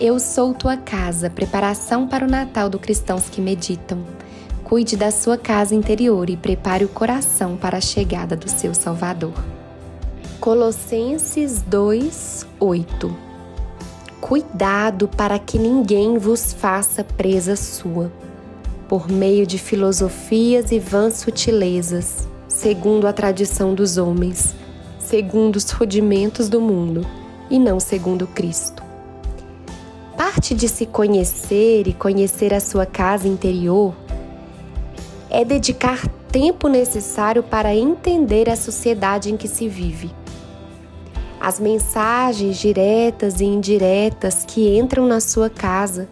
Eu sou tua casa, preparação para o Natal do cristãos que meditam. Cuide da sua casa interior e prepare o coração para a chegada do seu Salvador. Colossenses 2, 8 Cuidado para que ninguém vos faça presa sua, por meio de filosofias e vãs sutilezas, segundo a tradição dos homens, segundo os rudimentos do mundo, e não segundo Cristo parte de se conhecer e conhecer a sua casa interior é dedicar tempo necessário para entender a sociedade em que se vive. As mensagens diretas e indiretas que entram na sua casa,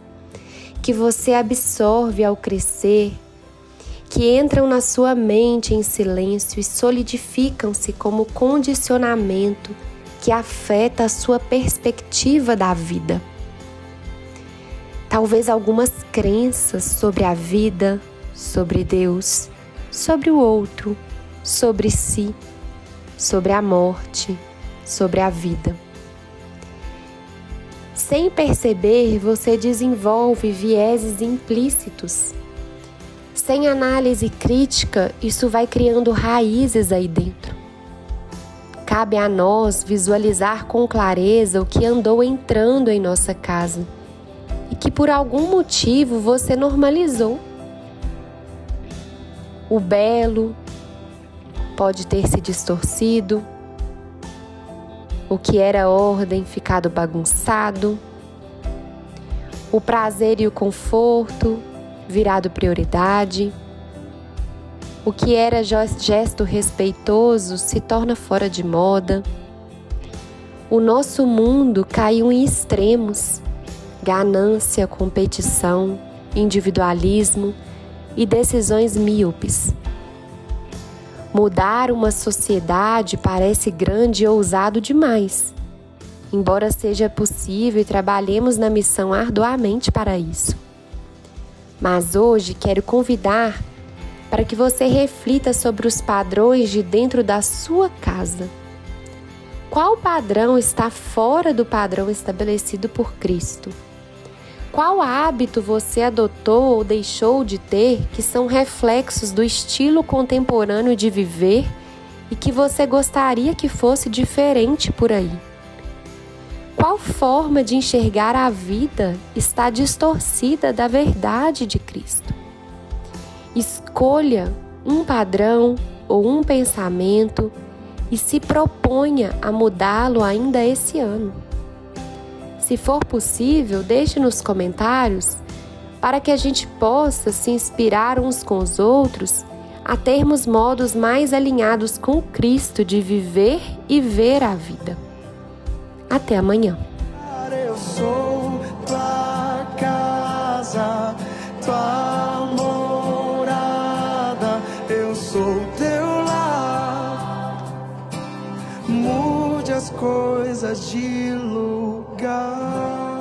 que você absorve ao crescer, que entram na sua mente em silêncio e solidificam-se como condicionamento que afeta a sua perspectiva da vida talvez algumas crenças sobre a vida, sobre Deus, sobre o outro, sobre si, sobre a morte, sobre a vida. Sem perceber, você desenvolve vieses implícitos. Sem análise crítica, isso vai criando raízes aí dentro. Cabe a nós visualizar com clareza o que andou entrando em nossa casa que por algum motivo você normalizou. O belo pode ter se distorcido, o que era ordem ficado bagunçado, o prazer e o conforto virado prioridade, o que era gesto respeitoso se torna fora de moda. O nosso mundo caiu em extremos ganância, competição, individualismo e decisões míopes. Mudar uma sociedade parece grande e ousado demais, embora seja possível e trabalhemos na missão arduamente para isso. Mas hoje quero convidar para que você reflita sobre os padrões de dentro da sua casa. Qual padrão está fora do padrão estabelecido por Cristo? Qual hábito você adotou ou deixou de ter que são reflexos do estilo contemporâneo de viver e que você gostaria que fosse diferente por aí? Qual forma de enxergar a vida está distorcida da verdade de Cristo? Escolha um padrão ou um pensamento e se proponha a mudá-lo ainda esse ano. Se for possível, deixe nos comentários para que a gente possa se inspirar uns com os outros a termos modos mais alinhados com Cristo de viver e ver a vida. Até amanhã. Eu sou tua casa, tua morada, eu sou teu lar. As coisas de lugar.